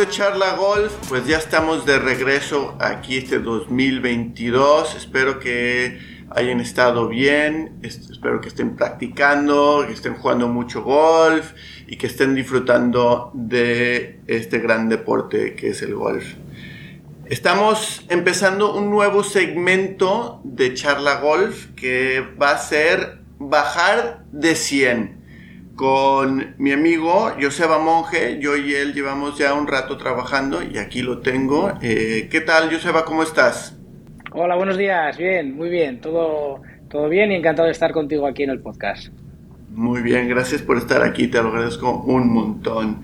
De Charla Golf, pues ya estamos de regreso aquí este 2022. Espero que hayan estado bien, espero que estén practicando, que estén jugando mucho golf y que estén disfrutando de este gran deporte que es el golf. Estamos empezando un nuevo segmento de Charla Golf que va a ser bajar de 100 con mi amigo Joseba Monge. Yo y él llevamos ya un rato trabajando y aquí lo tengo. Eh, ¿Qué tal, Joseba? ¿Cómo estás? Hola, buenos días. Bien, muy bien. Todo, todo bien y encantado de estar contigo aquí en el podcast. Muy bien, gracias por estar aquí. Te lo agradezco un montón.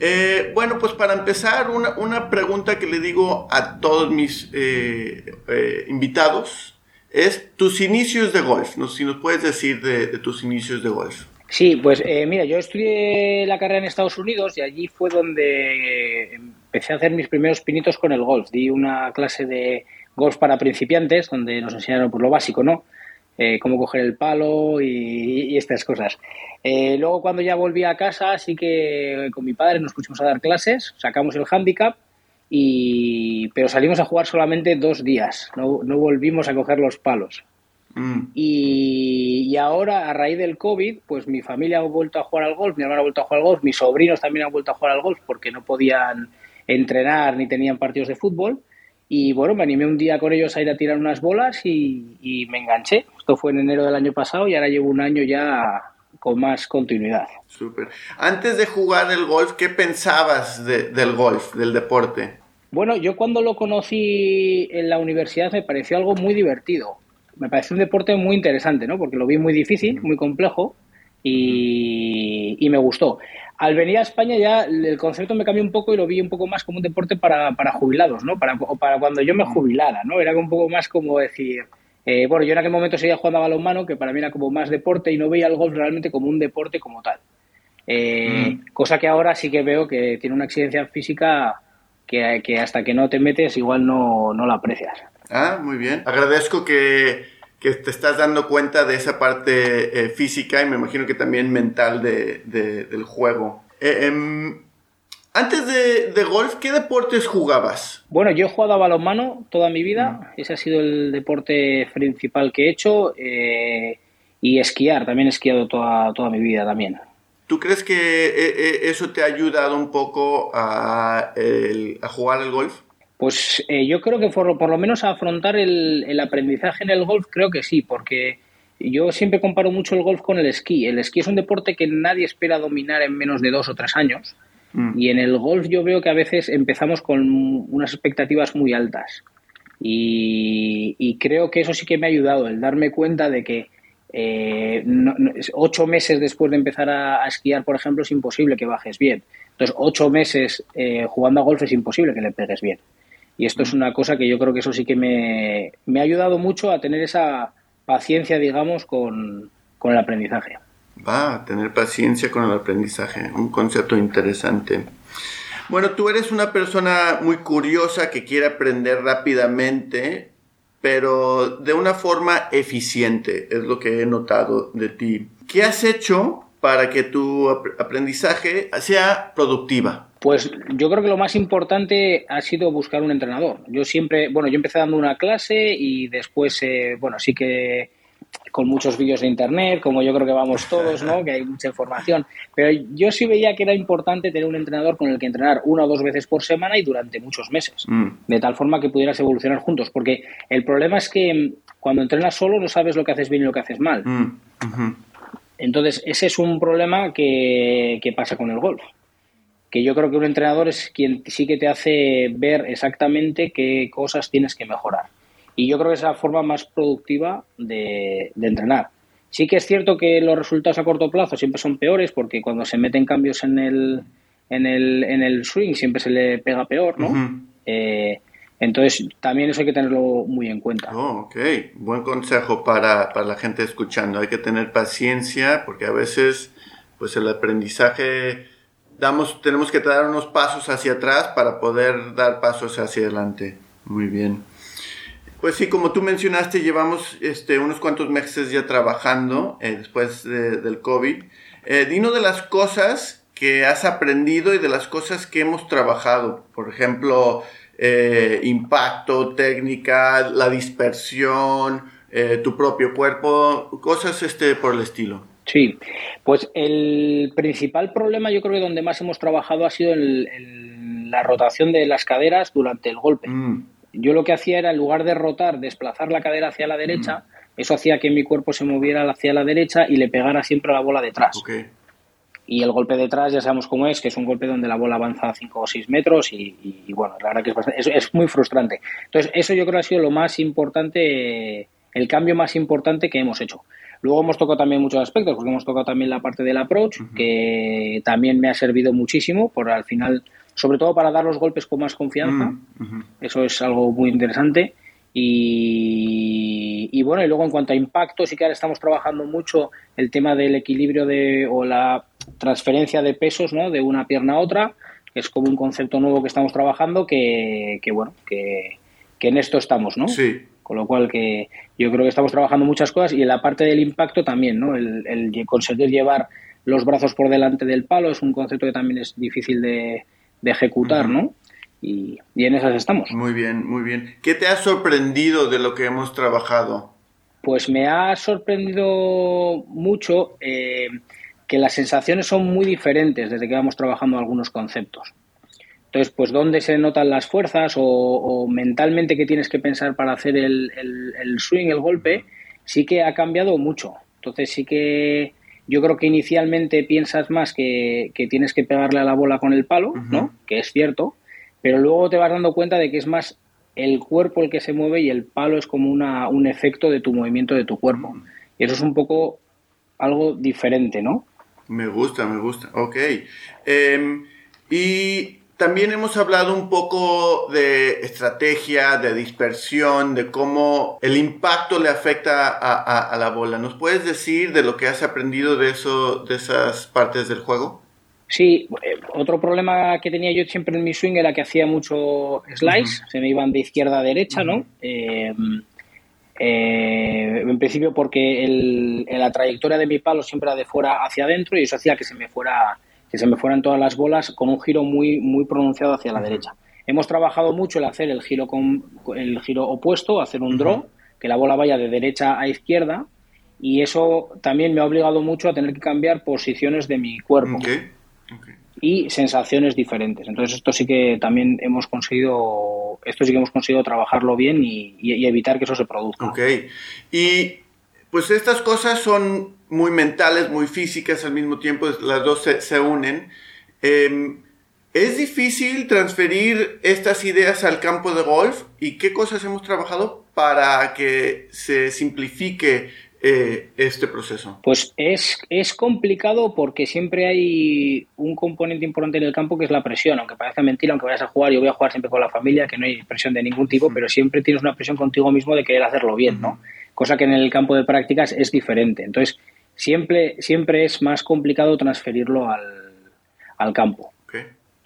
Eh, bueno, pues para empezar, una, pregunta que le digo a todos mis eh, invitados es tus inicios de golf. ¿no? Si nos puedes decir de tus inicios de golf. Sí, pues eh, mira, yo estudié la carrera en Estados Unidos y allí fue donde empecé a hacer mis primeros pinitos con el golf. Di una clase de golf para principiantes donde nos enseñaron por lo básico, ¿no? Eh, cómo coger el palo y, estas cosas. Eh, luego cuando ya volví a casa, sí que con mi padre nos pusimos a dar clases, sacamos el handicap, y, pero salimos a jugar solamente dos días, no, no volvimos a coger los palos. Mm. Y, ahora, a raíz del COVID, pues mi familia ha vuelto a jugar al golf, mi hermano ha vuelto a jugar al golf, mis sobrinos también han vuelto a jugar al golf porque no podían entrenar ni tenían partidos de fútbol. Y bueno, me animé un día con ellos a ir a tirar unas bolas y, me enganché. Esto fue en enero del año pasado y ahora llevo un año ya con más continuidad. Súper. Antes de jugar el golf, ¿qué pensabas del golf, del deporte? Bueno, yo cuando lo conocí en la universidad me pareció algo muy divertido me parece un deporte muy interesante, ¿no? Porque lo vi muy difícil, muy complejo y, me gustó. Al venir a España ya el concepto me cambió un poco y lo vi un poco más como un deporte para, para jubilados, ¿no? Para, para cuando yo me jubilara, ¿no? Era un poco más como decir, eh, bueno, yo en aquel momento seguía jugando a balonmano, que para mí era como más deporte y no veía el golf realmente como un deporte como tal. Eh, mm. Cosa que ahora sí que veo que tiene una exigencia física que, que hasta que no te metes igual no, no la aprecias. Ah, muy bien. Agradezco que, te estás dando cuenta de esa parte eh, física y me imagino que también mental de, del juego. Eh, em, antes de, golf, ¿qué deportes jugabas? Bueno, yo he jugado a balonmano toda mi vida. Mm. Ese ha sido el deporte principal que he hecho. Eh, y esquiar, también he esquiado toda, toda mi vida también. ¿Tú crees que eso te ha ayudado un poco a, a jugar al golf? Pues eh, yo creo que por, por, lo menos a afrontar el, el, aprendizaje en el golf creo que sí, porque yo siempre comparo mucho el golf con el esquí. El esquí es un deporte que nadie espera dominar en menos de dos o tres años. Mm. Y en el golf yo veo que a veces empezamos con unas expectativas muy altas. Y, creo que eso sí que me ha ayudado, el darme cuenta de que eh, ocho meses después de empezar a, esquiar, por ejemplo, es imposible que bajes bien. Entonces, ocho meses eh, jugando a golf es imposible que le pegues bien. Y esto es una cosa que yo creo que eso sí que me, ha ayudado mucho a tener esa paciencia, digamos, con, el aprendizaje. Va, a tener paciencia con el aprendizaje, un concepto interesante. Bueno, tú eres una persona muy curiosa que quiere aprender rápidamente, pero de una forma eficiente, es lo que he notado de ti. ¿Qué has hecho para que tu aprendizaje sea productiva? Pues yo creo que lo más importante ha sido buscar un entrenador. Yo siempre, bueno, yo empecé dando una clase y después, eh, bueno, sí que con muchos vídeos de internet, como yo creo que vamos todos, ¿no? Que hay mucha información. Pero yo sí veía que era importante tener un entrenador con el que entrenar una o dos veces por semana y durante muchos meses. Mm. De tal forma que pudieras evolucionar juntos. Porque el problema es que cuando entrenas solo no sabes lo que haces bien y lo que haces mal. Mm. Entonces, ese es un problema que pasa con el golf que yo creo que un entrenador es quien sí que te hace ver exactamente qué cosas tienes que mejorar. Y yo creo que es la forma más productiva de, entrenar. Sí que es cierto que los resultados a corto plazo siempre son peores porque cuando se meten cambios en el, en el, en el swing siempre se le pega peor, ¿no? Eh, entonces, también eso hay que tenerlo muy en cuenta. Oh, ok, buen consejo para, para la gente escuchando. Hay que tener paciencia porque a veces pues el aprendizaje damos, tenemos que dar unos pasos hacia atrás para poder dar pasos hacia adelante. Muy bien. Pues sí, como tú mencionaste, llevamos este, unos cuantos meses ya trabajando eh, después del COVID. Eh, dino de las cosas que has aprendido y de las cosas que hemos trabajado. Por ejemplo, eh, impacto, técnica, la dispersión, eh, tu propio cuerpo, cosas este por el estilo. Sí, pues el principal problema yo creo que donde más hemos trabajado ha sido en la rotación de las caderas durante el golpe. Mm. Yo lo que hacía era, en lugar de rotar, desplazar la cadera hacia la derecha, mm. eso hacía que mi cuerpo se moviera hacia la derecha y le pegara siempre a la bola detrás. Y el golpe detrás ya sabemos cómo es, que es un golpe donde la bola avanza 5 o 6 metros y, bueno, la verdad que es, es, muy frustrante. Entonces, eso yo creo que ha sido lo más importante, el cambio más importante que hemos hecho. Luego hemos tocado también muchos aspectos, porque hemos tocado también la parte del approach, que también me ha servido muchísimo, por al final, sobre todo para dar los golpes con más confianza. Mm, eso es algo muy interesante. Y, y, bueno, y luego en cuanto a impacto, sí que ahora estamos trabajando mucho el tema del equilibrio de, o la transferencia de pesos ¿no? de una pierna a otra, que es como un concepto nuevo que estamos trabajando, que, que bueno, que, que, en esto estamos, ¿no? Sí. Con lo cual que yo creo que estamos trabajando muchas cosas y en la parte del impacto también, ¿no? El, el conseguir llevar los brazos por delante del palo es un concepto que también es difícil de, de ejecutar, ¿no? Y, y, en esas estamos. Muy bien, muy bien. ¿Qué te ha sorprendido de lo que hemos trabajado? Pues me ha sorprendido mucho eh, que las sensaciones son muy diferentes desde que vamos trabajando algunos conceptos. Entonces, pues dónde se notan las fuerzas o, mentalmente qué tienes que pensar para hacer el, swing, el golpe, sí que ha cambiado mucho. Entonces sí que yo creo que inicialmente piensas más que, tienes que pegarle a la bola con el palo, ¿no? Que es cierto, pero luego te vas dando cuenta de que es más el cuerpo el que se mueve y el palo es como una, un efecto de tu movimiento de tu cuerpo. Y eso es un poco algo diferente, ¿no? Me gusta, me gusta. Ok. Em, y también hemos hablado un poco de estrategia, de dispersión, de cómo el impacto le afecta a, la bola. ¿Nos puedes decir de lo que has aprendido de, eso, de esas partes del juego? Sí, eh, otro problema que tenía yo siempre en mi swing era que hacía mucho slice, se me iban de izquierda a derecha, ¿no? Em, eh, en principio porque el, la trayectoria de mi palo siempre era de fuera hacia adentro y eso hacía que se me fuera que se me fueran todas las bolas con un giro muy muy pronunciado hacia la derecha. Hemos trabajado mucho el hacer el giro con el giro opuesto, hacer un draw, que la bola vaya de derecha a izquierda y eso también me ha obligado mucho a tener que cambiar posiciones de mi cuerpo y sensaciones diferentes. Entonces esto sí que también hemos conseguido, esto sí que hemos conseguido trabajarlo bien y, evitar que eso se produzca. Ok. Y pues estas cosas son muy mentales, muy físicas al mismo tiempo, las dos se, unen. Em, ¿Es difícil transferir estas ideas al campo de golf? ¿Y qué cosas hemos trabajado para que se simplifique eh, este proceso? Pues es, es complicado porque siempre hay un componente importante en el campo que es la presión, aunque parezca mentira, aunque vayas a jugar, yo voy a jugar siempre con la familia, que no hay presión de ningún tipo, pero siempre tienes una presión contigo mismo de querer hacerlo bien, ¿no? Cosa que en el campo de prácticas es diferente. Entonces, siempre, siempre es más complicado transferirlo al, al campo.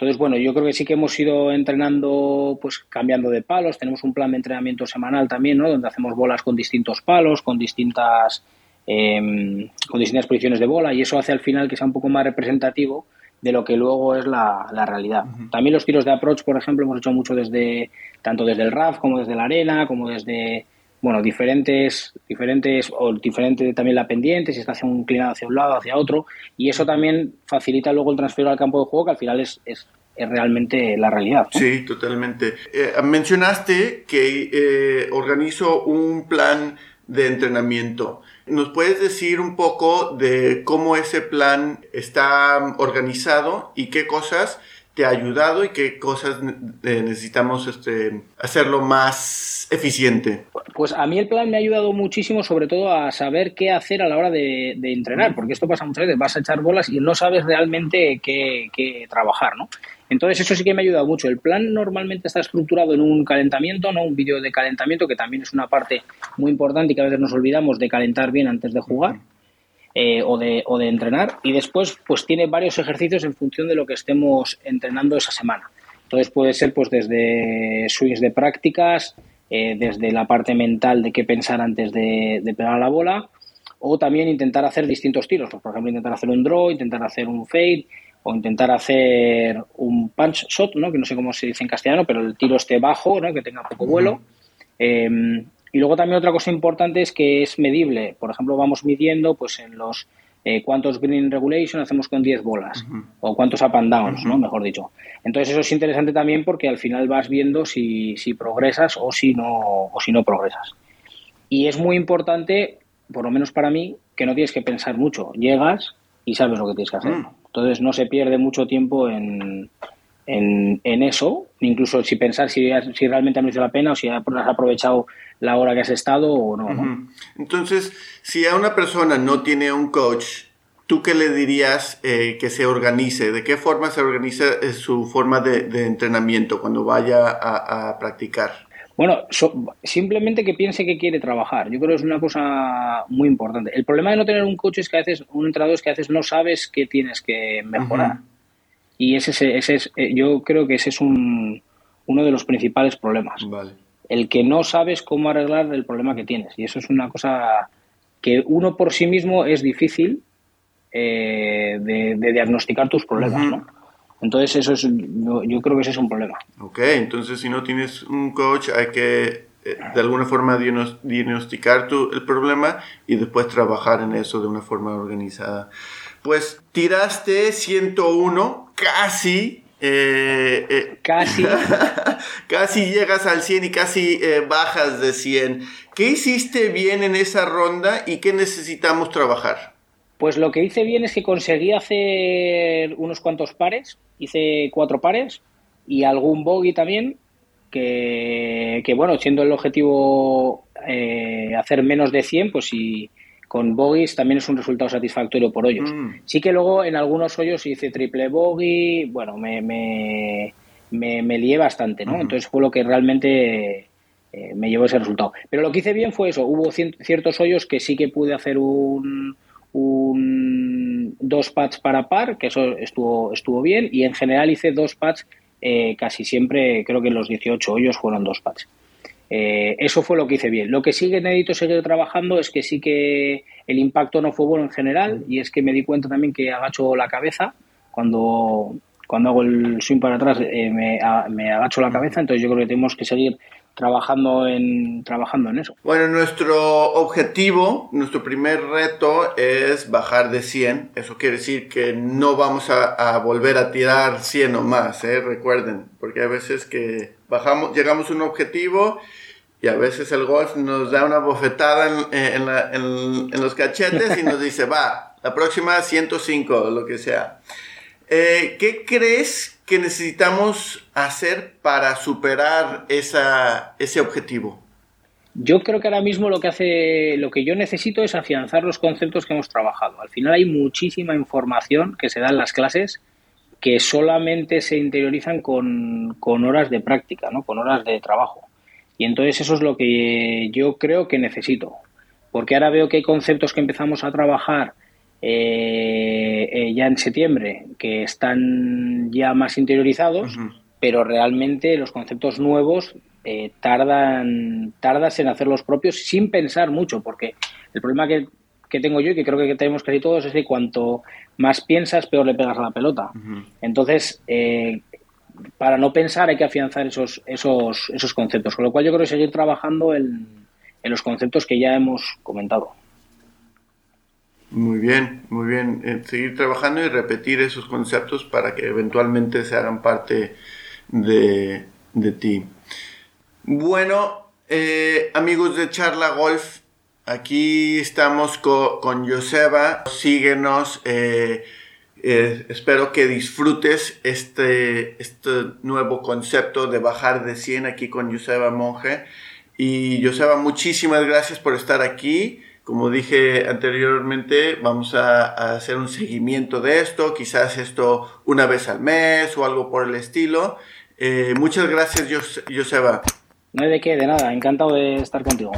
Entonces, bueno, yo creo que sí que hemos ido entrenando, pues cambiando de palos. Tenemos un plan de entrenamiento semanal también, ¿no? Donde hacemos bolas con distintos palos, con distintas, em, con distintas posiciones de bola y eso hace al final que sea un poco más representativo de lo que luego es la, realidad. También los tiros de approach, por ejemplo, hemos hecho mucho desde, tanto desde el RAF como desde la arena, como desde bueno, diferentes, diferentes, o diferente también la pendiente, si está hacia un inclinado hacia un lado, hacia otro, y eso también facilita luego el transfer al campo de juego, que al final es, es, es realmente la realidad. Sí, totalmente. Eh, mencionaste que eh, organizo un plan de entrenamiento. ¿Nos puedes decir un poco de cómo ese plan está organizado y qué cosas te ha ayudado y qué cosas eh, necesitamos este, hacerlo más eficiente? Pues a mí el plan me ha ayudado muchísimo, sobre todo a saber qué hacer a la hora de, entrenar, porque esto pasa muchas veces, vas a echar bolas y no sabes realmente qué, trabajar, ¿no? Entonces eso sí que me ha ayudado mucho. El plan normalmente está estructurado en un calentamiento, ¿no? Un vídeo de calentamiento, que también es una parte muy importante y que a veces nos olvidamos de calentar bien antes de jugar. Eh, o, de, o de entrenar y después pues tiene varios ejercicios en función de lo que estemos entrenando esa semana. Entonces puede ser pues desde swings de prácticas, eh, desde la parte mental de qué pensar antes de, de, pegar la bola o también intentar hacer distintos tiros, pues, por ejemplo intentar hacer un draw, intentar hacer un fade o intentar hacer un punch shot, ¿no? que no sé cómo se dice en castellano, pero el tiro esté bajo, ¿no? que tenga poco vuelo. Y luego también otra cosa importante es que es medible. Por ejemplo, vamos midiendo pues en los eh, cuántos green regulation hacemos con 10 bolas o cuántos up and downs, ¿no? mejor dicho. Entonces eso es interesante también porque al final vas viendo si, si progresas o si, no, o si no progresas. Y es muy importante, por lo menos para mí, que no tienes que pensar mucho. Llegas y sabes lo que tienes que hacer. Mm. Entonces no se pierde mucho tiempo en, en, eso, incluso si pensar si, si realmente ha merecido la pena o si has aprovechado la hora que has estado o no, Entonces, si a una persona no tiene un coach, ¿tú qué le dirías eh, que se organice? ¿De qué forma se organiza eh, su forma de, entrenamiento cuando vaya a, practicar? Bueno, simplemente que piense que quiere trabajar. Yo creo que es una cosa muy importante. El problema de no tener un coach es que a veces, un entrenador es que a veces no sabes qué tienes que mejorar. Y ese, ese es, eh, yo creo que ese es un, uno de los principales problemas. El que no sabes cómo arreglar el problema que tienes. Y eso es una cosa que uno por sí mismo es difícil eh, de, diagnosticar tus problemas, ¿no? Entonces, eso es, yo, creo que ese es un problema. Ok, entonces si no tienes un coach, hay que eh, de alguna forma diagnosticar tu, el problema y después trabajar en eso de una forma organizada. Pues tiraste 101, casi. Eh, eh, casi. casi llegas al 100 y casi eh, bajas de 100. ¿Qué hiciste bien en esa ronda y qué necesitamos trabajar? Pues lo que hice bien es que conseguí hacer unos cuantos pares. Hice cuatro pares y algún bogey también. Que, que bueno, siendo el objetivo hacer menos de 100, pues si con bogies también es un resultado satisfactorio por hoyos. Mm. Sí que luego en algunos hoyos hice triple bogey, bueno, me, me, me, lié bastante, ¿no? Entonces fue lo que realmente eh, me llevó ese resultado. Pero lo que hice bien fue eso, hubo ciertos hoyos que sí que pude hacer un, un dos pads para par, que eso estuvo, estuvo bien, y en general hice dos pads eh, casi siempre, creo que en los 18 hoyos fueron dos pads. Eh, eso fue lo que hice bien. Lo que sí que necesito seguir trabajando es que sí que el impacto no fue bueno en general y es que me di cuenta también que agacho la cabeza cuando, cuando hago el swing para atrás eh, me, agacho la cabeza, entonces yo creo que tenemos que seguir trabajando en trabajando en eso. Bueno, nuestro objetivo, nuestro primer reto es bajar de 100. Eso quiere decir que no vamos a, volver a tirar 100 o más, ¿eh? recuerden, porque a veces que bajamos, llegamos a un objetivo y a veces el golf nos da una bofetada en, en, los cachetes y nos dice, va, la próxima 105, lo que sea. Eh, ¿Qué crees que necesitamos hacer para superar ese objetivo? Yo creo que ahora mismo lo que hace, lo que yo necesito es afianzar los conceptos que hemos trabajado. Al final hay muchísima información que se da en las clases que solamente se interiorizan con, con horas de práctica, ¿no? con horas de trabajo. Y entonces eso es lo que yo creo que necesito. Porque ahora veo que hay conceptos que empezamos a trabajar eh, eh, ya en septiembre que están ya más interiorizados, pero realmente los conceptos nuevos eh, tardan tardas en hacerlos propios sin pensar mucho, porque el problema que, tengo yo y que creo que tenemos casi todos es que cuanto más piensas, peor le pegas a la pelota. Entonces, para no pensar hay que afianzar esos, esos, esos conceptos. Con lo cual yo creo que seguir trabajando en, en los conceptos que ya hemos comentado. Muy bien, muy bien. Eh, seguir trabajando y repetir esos conceptos para que eventualmente se hagan parte de, de ti. Bueno, eh, amigos de Charla Golf, aquí estamos con Joseba. Síguenos. Eh, eh, espero que disfrutes este, este nuevo concepto de bajar de 100 aquí con Joseba Monge. Y Joseba, muchísimas gracias por estar aquí. Como dije anteriormente, vamos a, hacer un seguimiento de esto, quizás esto una vez al mes o algo por el estilo. Eh, muchas gracias, Joseba. No hay de qué, de nada. Encantado de estar contigo.